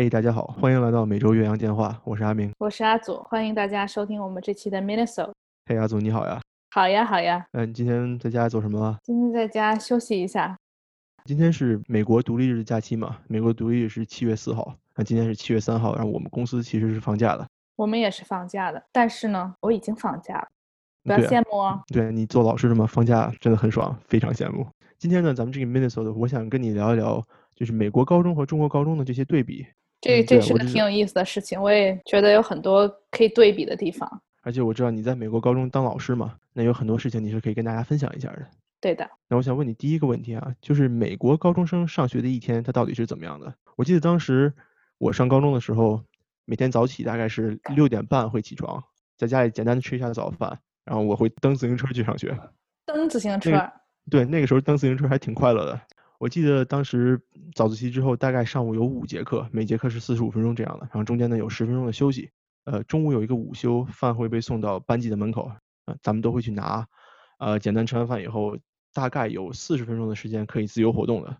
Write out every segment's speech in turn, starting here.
嘿大家好，欢迎来到每周岳阳电话，我是阿明。我是阿祖，欢迎大家收听我们这期的 Minnesota。嘿，阿祖你好呀。好呀，好呀。嗯，你今天在家做什么了？今天在家休息一下。今天是美国独立日假期嘛？美国独立日是七月四号，那今天是七月三号，然后我们公司其实是放假的。我们也是放假的，但是呢，我已经放假了，不要羡慕哦。对你做老师的嘛，放假真的很爽，非常羡慕。今天呢，咱们这个 Minnesota，我想跟你聊一聊，就是美国高中和中国高中的这些对比。这这是个挺有意思的事情，我也觉得有很多可以对比的地方。而且我知道你在美国高中当老师嘛，那有很多事情你是可以跟大家分享一下的。对的。那我想问你第一个问题啊，就是美国高中生上学的一天，他到底是怎么样的？我记得当时我上高中的时候，每天早起大概是六点半会起床，在家里简单的吃一下早饭，然后我会蹬自行车去上学。蹬自行车？对，那个时候蹬自行车还挺快乐的。我记得当时早自习之后，大概上午有五节课，每节课是四十五分钟这样的，然后中间呢有十分钟的休息。呃，中午有一个午休，饭会被送到班级的门口，呃，咱们都会去拿。呃，简单吃完饭以后，大概有四十分钟的时间可以自由活动的。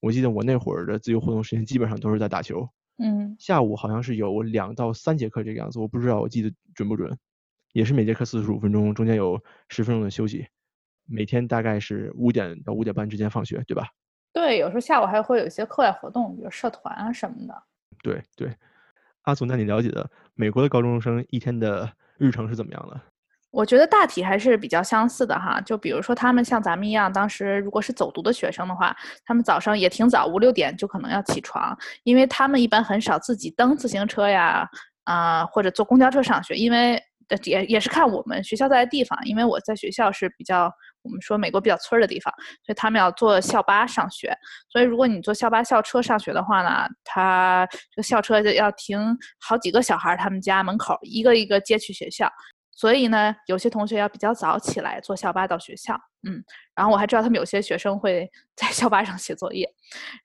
我记得我那会儿的自由活动时间基本上都是在打球。嗯。下午好像是有两到三节课这个样子，我不知道我记得准不准。也是每节课四十五分钟，中间有十分钟的休息。每天大概是五点到五点半之间放学，对吧？对，有时候下午还会有一些课外活动，比如社团啊什么的。对对。阿祖，那你了解的美国的高中生一天的日程是怎么样的？我觉得大体还是比较相似的哈。就比如说他们像咱们一样，当时如果是走读的学生的话，他们早上也挺早，五六点就可能要起床，因为他们一般很少自己蹬自行车呀，啊或者坐公交车上学，因为也也是看我们学校在的地方，因为我在学校是比较。我们说美国比较村儿的地方，所以他们要坐校巴上学。所以如果你坐校巴校车上学的话呢，他这个校车就要停好几个小孩他们家门口，一个一个接去学校。所以呢，有些同学要比较早起来坐校巴到学校。嗯，然后我还知道他们有些学生会 在校巴上写作业。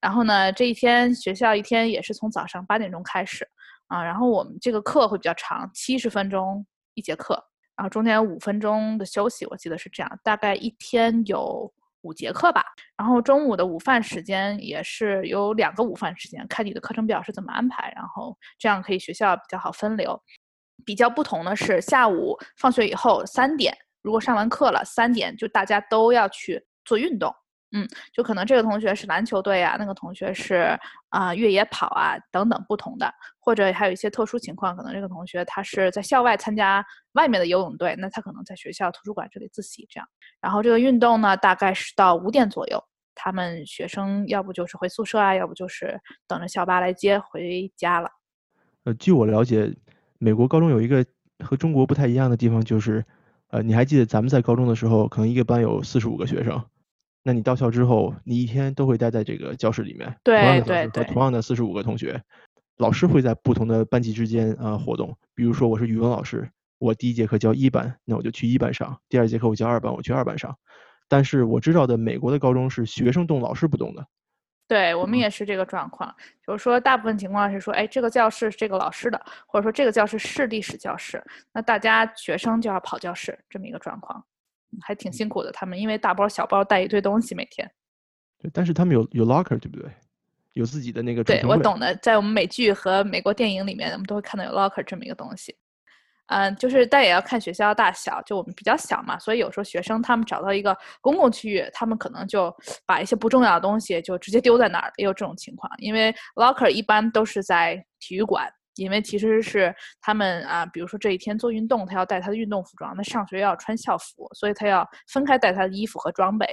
然后呢，这一天学校一天也是从早上八点钟开始啊，然后我们这个课会比较长，七十分钟一节课。然后中间有五分钟的休息，我记得是这样，大概一天有五节课吧。然后中午的午饭时间也是有两个午饭时间，看你的课程表是怎么安排，然后这样可以学校比较好分流。比较不同的是，下午放学以后三点，如果上完课了，三点就大家都要去做运动。嗯，就可能这个同学是篮球队啊，那个同学是啊越野跑啊等等不同的，或者还有一些特殊情况，可能这个同学他是在校外参加外面的游泳队，那他可能在学校图书馆这里自习这样。然后这个运动呢，大概是到五点左右，他们学生要不就是回宿舍啊，要不就是等着校巴来接回家了。呃，据我了解，美国高中有一个和中国不太一样的地方，就是呃，你还记得咱们在高中的时候，可能一个班有四十五个学生。那你到校之后，你一天都会待在这个教室里面，对对对，同样的四十五个同学，老师会在不同的班级之间啊活动。比如说我是语文老师，我第一节课教一班，那我就去一班上；第二节课我教二班，我去二班上。但是我知道的美国的高中是学生动，老师不动的。对我们也是这个状况，就是说大部分情况是说，哎，这个教室是这个老师的，或者说这个教室是历史教室，那大家学生就要跑教室这么一个状况。还挺辛苦的，他们因为大包小包带一堆东西每天。对，但是他们有有 locker，对不对？有自己的那个。对，我懂的，在我们美剧和美国电影里面，我们都会看到有 locker 这么一个东西。嗯，就是但也要看学校大小，就我们比较小嘛，所以有时候学生他们找到一个公共区域，他们可能就把一些不重要的东西就直接丢在那儿，也有这种情况。因为 locker 一般都是在体育馆。因为其实是他们啊，比如说这一天做运动，他要带他的运动服装；那上学要穿校服，所以他要分开带他的衣服和装备。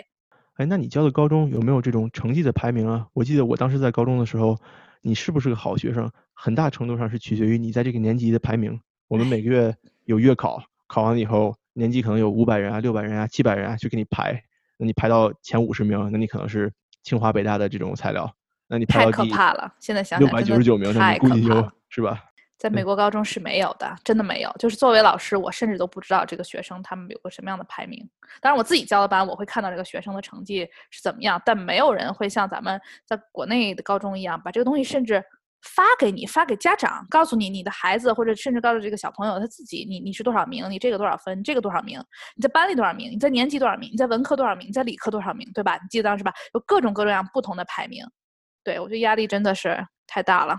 哎，那你教的高中有没有这种成绩的排名啊？我记得我当时在高中的时候，你是不是个好学生，很大程度上是取决于你在这个年级的排名。我们每个月 有月考，考完了以后，年级可能有五百人啊、六百人啊、七百人啊，去给你排。那你排到前五十名，那你可能是清华北大的这种材料。太可怕了！现在想六百九十九名，那你估计就是吧？在美国高中是没有的，真的没有。就是作为老师，我甚至都不知道这个学生他们有个什么样的排名。当然，我自己教的班，我会看到这个学生的成绩是怎么样，但没有人会像咱们在国内的高中一样，把这个东西甚至发给你，发给家长，告诉你你的孩子，或者甚至告诉这个小朋友他自己，你你是多少名，你这个多少分，这个多少名，你在班里多少名，你在年级多少名，你在文科多少名，你在理科多少名，对吧？你记得当时吧？有各种各种样不同的排名。对，我觉得压力真的是太大了。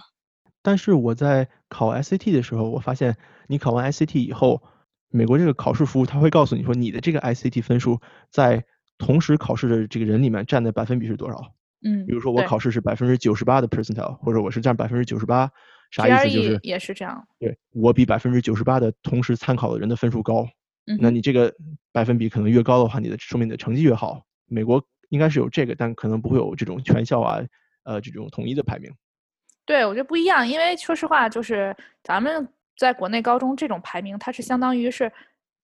但是我在考 SAT 的时候，我发现你考完 SAT 以后，美国这个考试服务它会告诉你说你的这个 SAT 分数在同时考试的这个人里面占的百分比是多少。嗯，比如说我考试是百分之九十八的 percentile，或者我是占百分之九十八，啥意思就是，E 也是这样。对我比百分之九十八的同时参考的人的分数高。嗯，那你这个百分比可能越高的话，你的说明你的成绩越好。美国应该是有这个，但可能不会有这种全校啊，呃，这种统一的排名。对我觉得不一样，因为说实话，就是咱们在国内高中这种排名，它是相当于是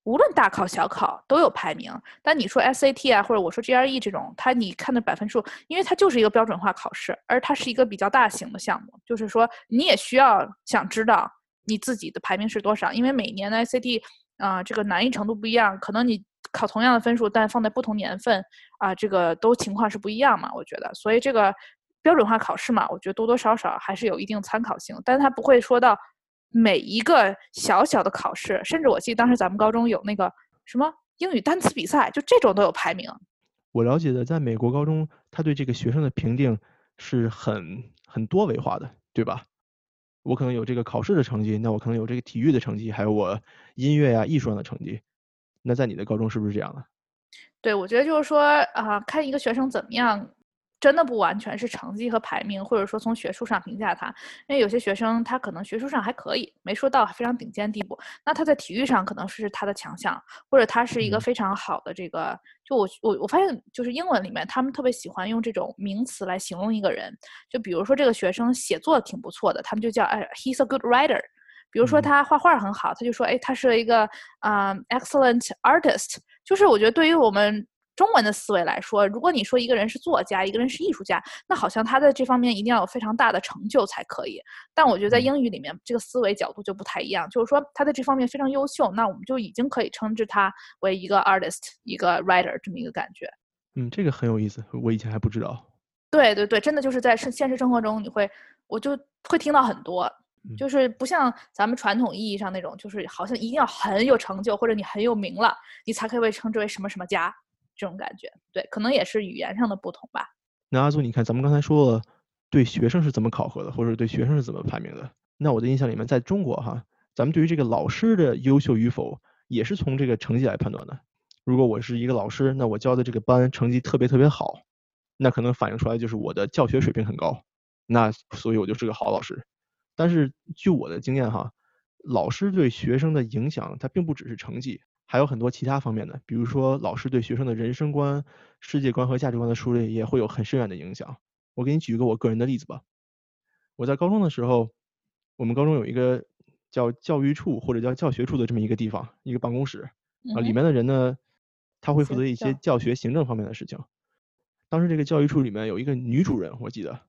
无论大考小考都有排名。但你说 SAT 啊，或者我说 GRE 这种，它你看的百分数，因为它就是一个标准化考试，而它是一个比较大型的项目，就是说你也需要想知道你自己的排名是多少，因为每年的 SAT 啊、这个难易程度不一样，可能你考同样的分数，但放在不同年份啊、这个都情况是不一样嘛，我觉得，所以这个标准化考试嘛，我觉得多多少少还是有一定参考性，但是它不会说到每一个小小的考试，甚至我记得当时咱们高中有那个什么英语单词比赛，就这种都有排名。我了解的，在美国高中，他对这个学生的评定是很很多维化的，对吧？我可能有这个考试的成绩，那我可能有这个体育的成绩，还有我音乐呀、艺术上的成绩。那在你的高中是不是这样的？对，我觉得就是说啊、看一个学生怎么样，真的不完全是成绩和排名，或者说从学术上评价他。因为有些学生他可能学术上还可以，没说到非常顶尖地步，那他在体育上可能是他的强项，或者他是一个嗯非常好的这个。就我我我发现，就是英文里面他们特别喜欢用这种名词来形容一个人，就比如说这个学生写作挺不错的，他们就叫哎，he's a good writer。比如说嗯他画画很好，他就说，哎，他是一个啊、excellent artist。就是我觉得对于我们中文的思维来说，如果你说一个人是作家，一个人是艺术家，那好像他在这方面一定要有非常大的成就才可以。但我觉得在嗯英语里面，这个思维角度就不太一样，就是说他在这方面非常优秀，那我们就已经可以称之他为一个 artist，一个 writer 这么一个感觉。嗯，这个很有意思，我以前还不知道。对对对，真的就是在现现实生活中，你会我就会听到很多，嗯就是不像咱们传统意义上那种，就是好像一定要很有成就，或者你很有名了，你才可以被称之为什么什么家这种感觉。对，可能也是语言上的不同吧。那阿祖，你看咱们刚才说了，对学生是怎么考核的，或者对学生是怎么排名的？那我的印象里面，在中国哈，咱们对于这个老师的优秀与否，也是从这个成绩来判断的。如果我是一个老师，那我教的这个班成绩特别特别好，那可能反映出来就是我的教学水平很高，那所以我就是个好老师。但是据我的经验哈，老师对学生的影响，它并不只是成绩，还有很多其他方面的，比如说老师对学生的人生观、世界观和价值观的树立也会有很深远的影响。我给你举一个我个人的例子吧。我在高中的时候，我们高中有一个叫教育处或者叫教学处的这么一个地方，一个办公室啊，里面的人呢，他会负责一些教教学行政方面的事情。当时这个教育处里面有一个女主任，我记得，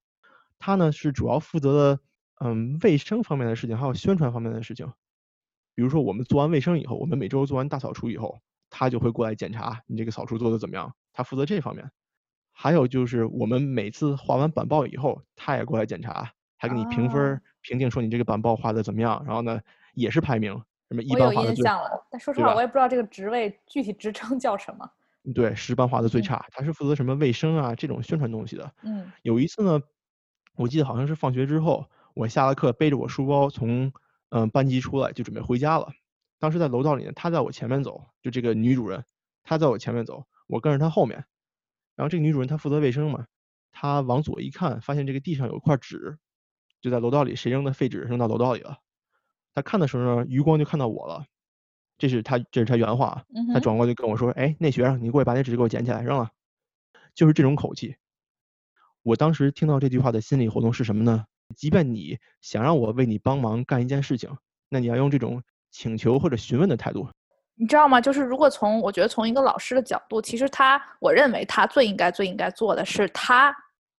她呢是主要负责的嗯卫生方面的事情，还有宣传方面的事情。比如说我们做完卫生以后，我们每周做完大扫除以后，他就会过来检查你这个扫除做的怎么样，他负责这方面。还有就是我们每次画完板报以后，他也过来检查，还给你评分评定说你这个板报画的怎么样，然后呢也是排名，什么一我有班画的最印象了，但说实话，我也不知道这个职位具体职称叫什么。对，十班画的最嗯差，他是负责什么卫生啊这种宣传东西的。嗯有一次呢，我记得好像是放学之后，我下了课背着我书包从嗯、呃班级出来就准备回家了。当时在楼道里呢，她在我前面走，就这个女主人，她在我前面走，我跟着她后面。然后这个女主人她负责卫生嘛，她往左一看，发现这个地上有一块纸，就在楼道里谁扔的废纸扔到楼道里了。她看的时候呢，余光就看到我了，这是她这是她原话他转过来就跟我说：“哎，那学生，你过去把那纸给我捡起来扔了。”就是这种口气。我当时听到这句话的心理活动是什么呢？即便你想让我为你帮忙干一件事情，那你要用这种请求或者询问的态度。你知道吗？就是如果从我觉得从一个老师的角度，其实他，我认为他最应该最应该做的是他，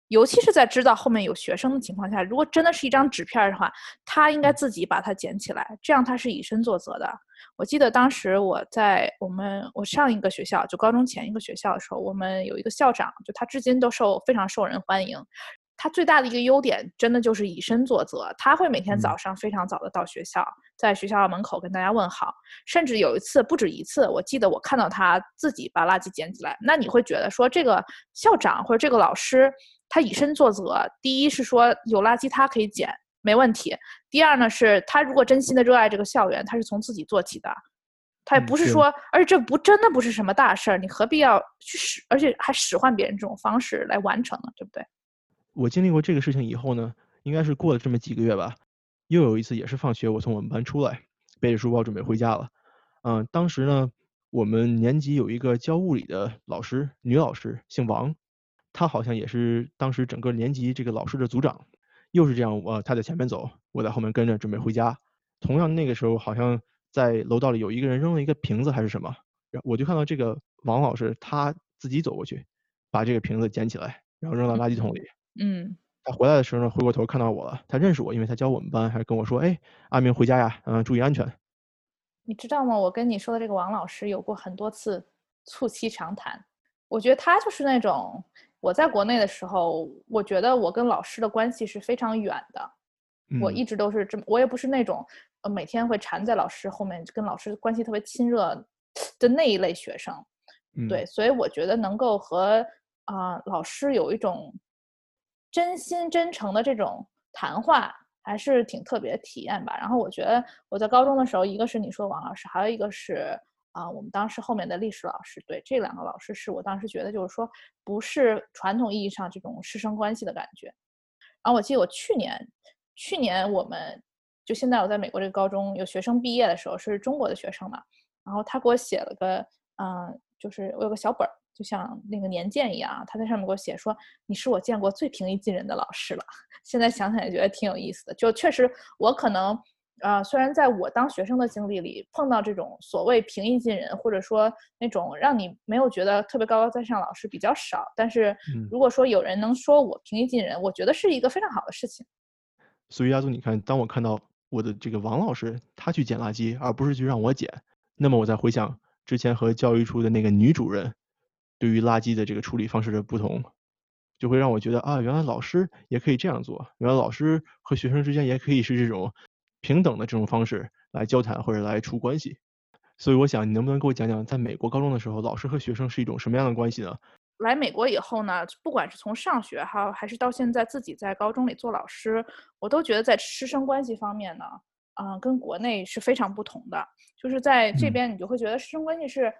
尤其是在知道后面有学生的情况下，如果真的是一张纸片的话，他应该自己把它捡起来，这样他是以身作则的。我记得当时我在我们我上一个学校，就高中前一个学校的时候，我们有一个校长，就他至今都受非常受人欢迎。他最大的一个优点，真的就是以身作则。他会每天早嗯上非常早的到学校，在学校门口跟大家问好，甚至有一次不止一次，我记得我看到他自己把垃圾捡起来。那你会觉得说，这个校长或者这个老师，他以身作则。第一是说有垃圾他可以捡，没问题。第二呢，是他如果真心的热爱这个校园，他是从自己做起的，他也不是说，而且这不真的不是什么大事儿，你何必要去使，而且还使唤别人这种方式来完成呢？对不对？我经历过这个事情以后呢，应该是过了这么几个月吧，又有一次也是放学，我从我们班出来，背着书包准备回家了。嗯，当时呢，我们年级有一个教物理的老师，女老师，姓王，她好像也是当时整个年级这个老师的组长。又是这样，我她在前面走，我在后面跟着准备回家。同样那个时候，好像在楼道里有一个人扔了一个瓶子还是什么然，我就看到这个王老师他自己走过去，把这个瓶子捡起来，然后扔到垃圾桶里。他回来的时候呢，回过头看到我了，他认识我，因为他教我们班，还跟我说：“哎，阿明回家呀，嗯，注意安全。”你知道吗？我跟你说的这个王老师有过很多次促膝长谈。我觉得他就是那种我在国内的时候，我觉得我跟老师的关系是非常远的。我一直都是这么，我也不是那种呃每天会缠在老师后面，跟老师关系特别亲热的那一类学生。对，所以我觉得能够和啊老师有一种真心真诚的这种谈话。还是挺特别的体验吧。然后我觉得我在高中的时候，一个是你说王老师，还有一个是啊，我们当时后面的历史老师。对，这两个老师是我当时觉得就是说不是传统意义上这种师生关系的感觉。然后我记得我去年，去年我们就现在我在美国这个高中有学生毕业的时候是中国的学生嘛，然后他给我写了个嗯，就是我有个小本儿，就像那个年鉴一样，他在上面给我写说你是我见过最平易近人的老师了。现在想想也觉得挺有意思的，就确实我可能，呃，虽然在我当学生的经历里碰到这种所谓平易近人，或者说那种让你没有觉得特别高高在上老师比较少，但是如果说有人能说我平易近人，我觉得是一个非常好的事情。所以亚祖，你看，当我看到我的这个王老师他去捡垃圾，而不是去让我捡，那么我再回想之前和教育处的那个女主任对于垃圾的这个处理方式的不同。就会让我觉得啊，原来老师也可以这样做，原来老师和学生之间也可以是这种平等的这种方式来交谈或者来处关系。所以我想，你能不能给我讲讲，在美国高中的时候，老师和学生是一种什么样的关系呢？来美国以后呢，不管是从上学哈，还是到现在自己在高中里做老师，我都觉得在师生关系方面呢，嗯，跟国内是非常不同的。就是在这边，你就会觉得师生关系是，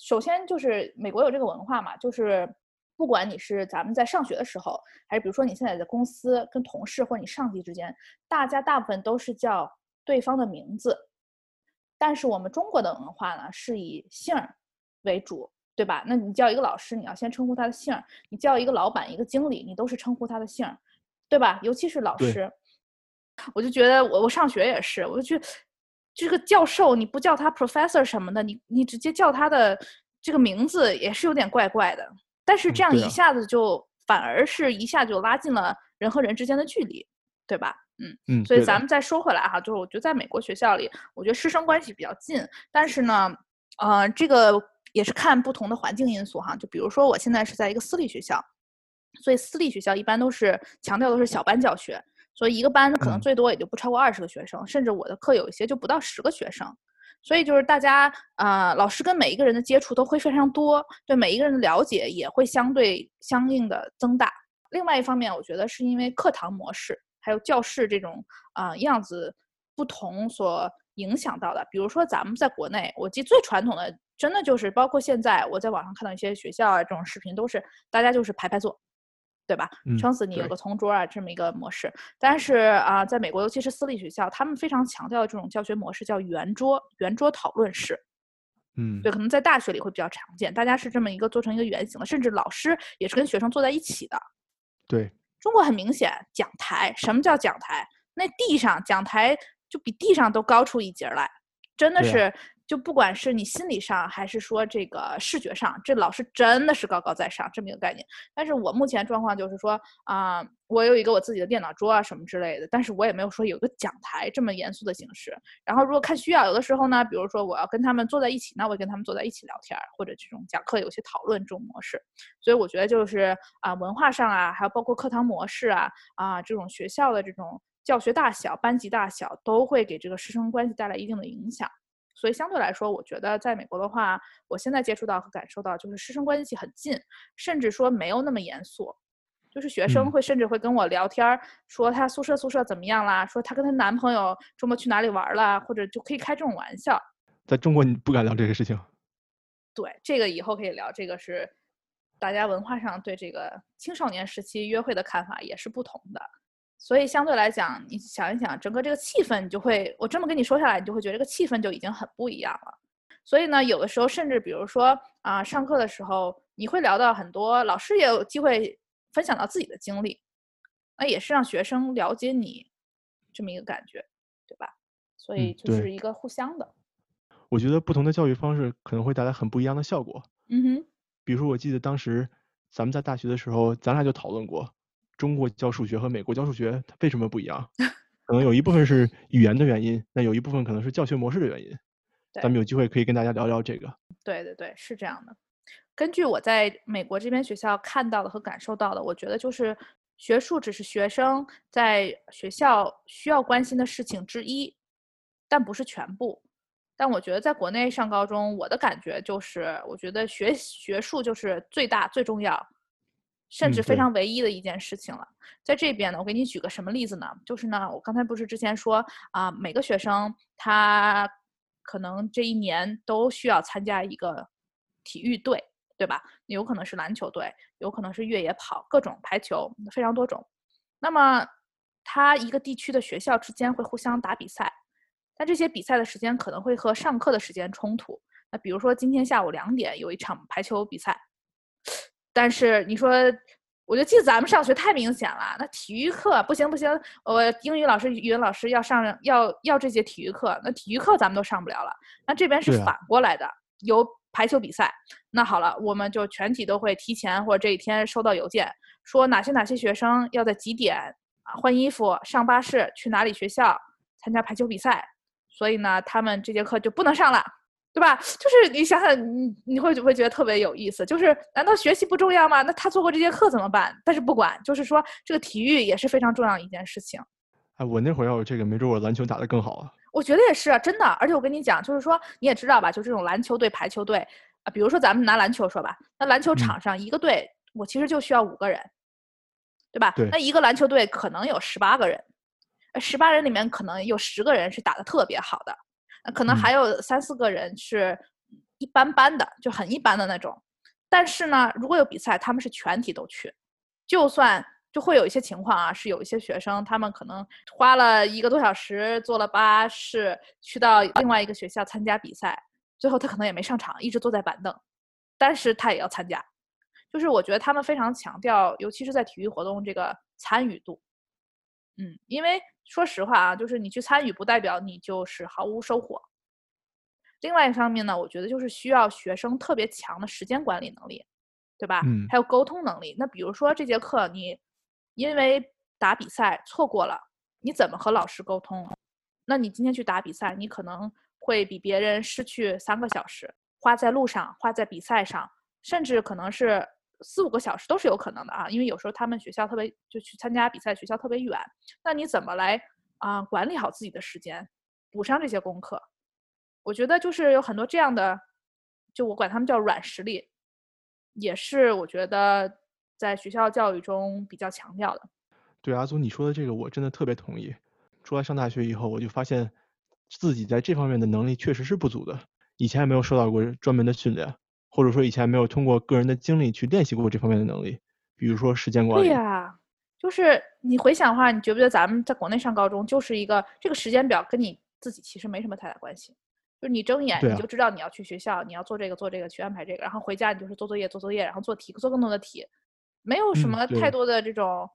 首先就是美国有这个文化嘛，就是。不管你是咱们在上学的时候，还是比如说你现在在公司跟同事或者你上级之间，大家大部分都是叫对方的名字。但是我们中国的文化呢，是以姓儿为主，对吧？那你叫一个老师，你要先称呼他的姓儿；你叫一个老板、一个经理，你都是称呼他的姓儿，对吧？尤其是老师，我就觉得我我上学也是，我就觉得这个教授你不叫他 professor 什么的，你你直接叫他的这个名字也是有点怪怪的。但是这样一下子就反而是一下就拉近了人和人之间的距离，对吧？嗯嗯。所以咱们再说回来哈，就是我觉得在美国学校里，我觉得师生关系比较近。但是呢，呃，这个也是看不同的环境因素哈。就比如说我现在是在一个私立学校，所以私立学校一般都是强调的是小班教学，所以一个班可能最多也就不超过二十个学生，甚至我的课有一些就不到十个学生。所以就是大家啊，老师跟每一个人的接触都会非常多，对每一个人的了解也会相对相应的增大。另外一方面，我觉得是因为课堂模式还有教室这种啊样子不同所影响到的。比如说咱们在国内，我记最传统的，真的就是包括现在我在网上看到一些学校啊这种视频，都是大家就是排排坐。对吧？撑死你有个同桌啊，这么一个模式。但是啊，在美国，尤其是私立学校，他们非常强调的这种教学模式叫圆桌圆桌讨论式。嗯，对，可能在大学里会比较常见，大家是这么一个做成一个圆形的，甚至老师也是跟学生坐在一起的。对，中国很明显，讲台。什么叫讲台？那地上讲台就比地上都高出一截来，真的是。就不管是你心理上还是说这个视觉上，这老师真的是高高在上这么一个概念。但是我目前状况就是说啊，我有一个我自己的电脑桌啊什么之类的，但是我也没有说有个讲台这么严肃的形式。然后如果看需要，有的时候呢，比如说我要跟他们坐在一起，那我跟他们坐在一起聊天，或者这种讲课有些讨论这种模式。所以我觉得就是啊，文化上啊，还有包括课堂模式啊啊，这种学校的这种教学大小、班级大小，都会给这个师生关系带来一定的影响。所以相对来说，我觉得在美国的话，我现在接触到和感受到就是师生关系很近，甚至说没有那么严肃。就是学生嗯会甚至会跟我聊天儿，说她宿舍宿舍怎么样啦，说她跟她男朋友周末去哪里玩儿啦，或者就可以开这种玩笑。在中国你不敢聊这个事情。对，这个以后可以聊，这个是大家文化上对这个青少年时期约会的看法也是不同的。所以相对来讲，你想一想，整个这个气氛，你就会，我这么跟你说下来，你就会觉得这个气氛就已经很不一样了。所以呢，有的时候甚至比如说啊、上课的时候，你会聊到很多，老师也有机会分享到自己的经历，那也是让学生了解你这么一个感觉，对吧？所以就是一个互相的。我觉得不同的教育方式可能会带来很不一样的效果。嗯哼，比如说，我记得当时咱们在大学的时候，咱俩就讨论过，中国教数学和美国教数学它为什么不一样？可能有一部分是语言的原因，那有一部分可能是教学模式的原因。咱们有机会可以跟大家聊聊这个。对对对，是这样的。根据我在美国这边学校看到的和感受到的，我觉得就是学术只是学生在学校需要关心的事情之一，但不是全部。但我觉得在国内上高中，我的感觉就是，我觉得学学术就是最大最重要，甚至非常唯一的一件事情了。在这边呢，我给你举个什么例子呢？就是呢，我刚才不是之前说啊、每个学生他可能这一年都需要参加一个体育队，对吧？有可能是篮球队，有可能是越野跑，各种排球，非常多种。那么，他一个地区的学校之间会互相打比赛，但这些比赛的时间可能会和上课的时间冲突。那比如说今天下午两点有一场排球比赛，但是你说，我就记得咱们上学太明显了。那体育课不行不行，我英语老师、语文老师要上要要这节体育课，那体育课咱们都上不了了。那这边是反过来的，有排球比赛。那好了，我们就全体都会提前或者这一天收到邮件，说哪些哪些学生要在几点啊换衣服上巴士去哪里学校参加排球比赛，所以呢，他们这节课就不能上了。对吧？就是你想想，你你会不会觉得特别有意思？就是难道学习不重要吗？那他做过这节课怎么办？但是不管，就是说这个体育也是非常重要的一件事情。哎，我那会儿要有这个，没准我篮球打得更好啊。我觉得也是啊，真的。而且我跟你讲，就是说你也知道吧，就这种篮球队、排球队啊，比如说咱们拿篮球说吧，那篮球嗯场上一个队，我其实就需要五个人，对吧？对那一个篮球队可能有十八个人，十八人里面可能有十个人是打得特别好的，那可能还有三四个人是一般般的，就很一般的那种。但是呢，如果有比赛，他们是全体都去，就算就会有一些情况啊，是有一些学生他们可能花了一个多小时坐了巴士去到另外一个学校参加比赛，最后他可能也没上场，一直坐在板凳，但是他也要参加。就是我觉得他们非常强调，尤其是在体育活动这个参与度。嗯，因为说实话啊，就是你去参与，不代表你就是毫无收获。另外一方面呢，我觉得就是需要学生特别强的时间管理能力，对吧？嗯还有沟通能力。那比如说这节课你因为打比赛错过了，你怎么和老师沟通？那你今天去打比赛，你可能会比别人失去三个小时，花在路上，花在比赛上，甚至可能是四五个小时都是有可能的啊。因为有时候他们学校特别就去参加比赛，学校特别远，那你怎么来啊、管理好自己的时间，补上这些功课？我觉得就是有很多这样的，就我管他们叫软实力，也是我觉得在学校教育中比较强调的。对阿祖你说的这个，我真的特别同意。出来上大学以后，我就发现自己在这方面的能力确实是不足的。以前也没有受到过专门的训练，或者说以前没有通过个人的经历去练习过这方面的能力，比如说时间管理。对呀、就是你回想的话，你觉不觉得咱们在国内上高中就是一个这个时间表跟你自己其实没什么太大关系，就是你睁眼啊你就。知道你要去学校，你要做这个做这个去安排这个，然后回家你就是做作业做作业，然后做题做更多的题，没有什嗯么太多的这种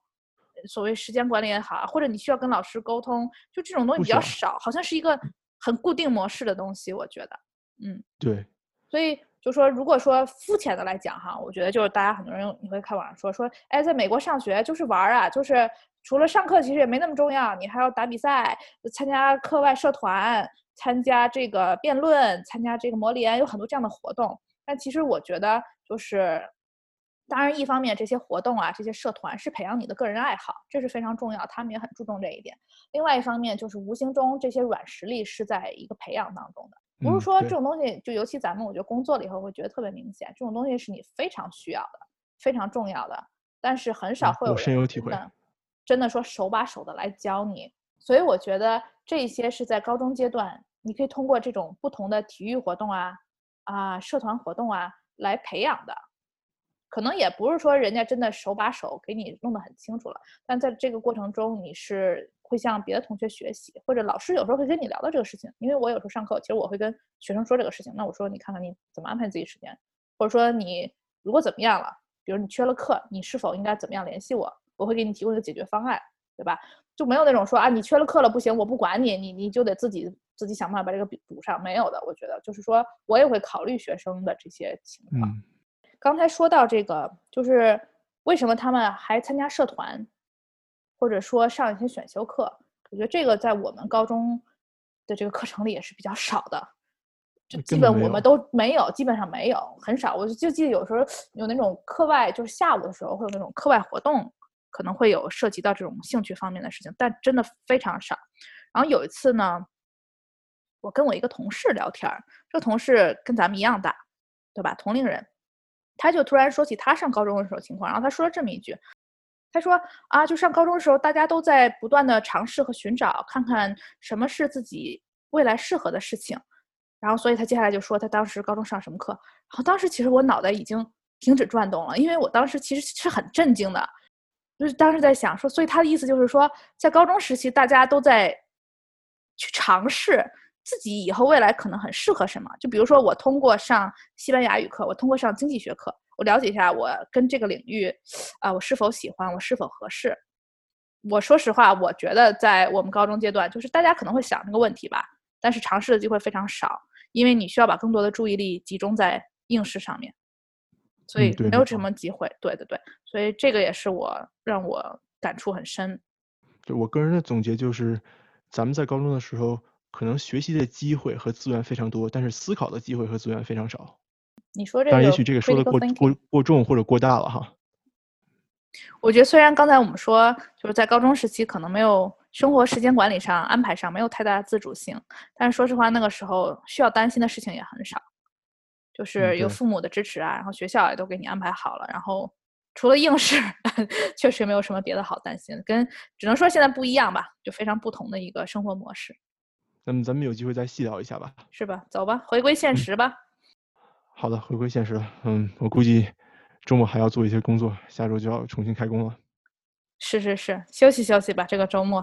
呃所谓时间管理也好啊，或者你需要跟老师沟通，就这种东西比较少，好像是一个很固定模式的东西，我觉得，嗯。对，所以就说，如果说肤浅的来讲哈，我觉得就是大家很多人你会看网上说说，哎，在美国上学就是玩儿啊，就是除了上课其实也没那么重要，你还要打比赛、参加课外社团、参加这个辩论、参加这个模联，有很多这样的活动。但其实我觉得就是，当然一方面这些活动啊、这些社团是培养你的个人爱好，这是非常重要，他们也很注重这一点。另外一方面就是无形中这些软实力是在一个培养当中的。不嗯是说这种东西，就尤其咱们，我觉得工作了以后会觉得特别明显，这种东西是你非常需要的、非常重要的，但是很少会有我深有体会。真的说手把手的来教你，所以我觉得这些是在高中阶段，你可以通过这种不同的体育活动啊、啊社团活动啊来培养的。可能也不是说人家真的手把手给你弄得很清楚了，但在这个过程中，你是会向别的同学学习，或者老师有时候会跟你聊到这个事情。因为我有时候上课，其实我会跟学生说这个事情。那我说你看看你怎么安排自己时间，或者说你如果怎么样了，比如你缺了课，你是否应该怎么样联系我？我会给你提供一个解决方案，对吧？就没有那种说啊，你缺了课了不行，我不管你，你你就得自己自己想办法把这个补上。没有的，我觉得就是说我也会考虑学生的这些情况。刚才说到这个，就是为什么他们还参加社团，或者说上一些选修课？我觉得这个在我们高中的这个课程里也是比较少的，就基本我们都没有，基本上没有，很少。我就记得有时候有那种课外，就是下午的时候会有那种课外活动。可能会有涉及到这种兴趣方面的事情，但真的非常少。然后有一次呢，我跟我一个同事聊天儿，这个同事跟咱们一样大，对吧？同龄人，他就突然说起他上高中的时候情况，然后他说了这么一句，他说啊，就上高中的时候，大家都在不断的尝试和寻找，看看什么是自己未来适合的事情。然后，所以他接下来就说他当时高中上什么课。然后当时其实我脑袋已经停止转动了，因为我当时其实是很震惊的。就是当时在想说，所以他的意思就是说，在高中时期，大家都在去尝试自己以后未来可能很适合什么。就比如说，我通过上西班牙语课，我通过上经济学课，我了解一下我跟这个领域，啊，我是否喜欢，我是否合适。我说实话，我觉得在我们高中阶段，就是大家可能会想这个问题吧，但是尝试的机会非常少，因为你需要把更多的注意力集中在应试上面。所以没有什么机会，对对对，所以这个也是我让我感触很深。就我个人的总结就是，咱们在高中的时候，可能学习的机会和资源非常多，但是思考的机会和资源非常少。你说这个，但也许这个说的过过过重或者过大了哈。我觉得虽然刚才我们说就是在高中时期可能没有生活时间管理上安排上没有太大的自主性，但是说实话那个时候需要担心的事情也很少。就是有父母的支持啊，然后学校也都给你安排好了，然后除了应试，确实没有什么别的好担心。跟只能说现在不一样吧，就非常不同的一个生活模式。那么咱们有机会再细聊一下吧。是吧？走吧，回归现实吧。好的，回归现实了。嗯，我估计周末还要做一些工作，下周就要重新开工了。是是是，休息休息吧，这个周末。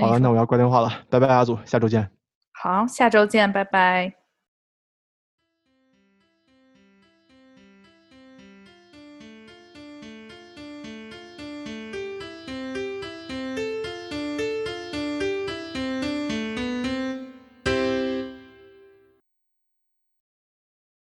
好了，那我要挂电话了，拜拜，阿祖，下周见。好，下周见，拜拜。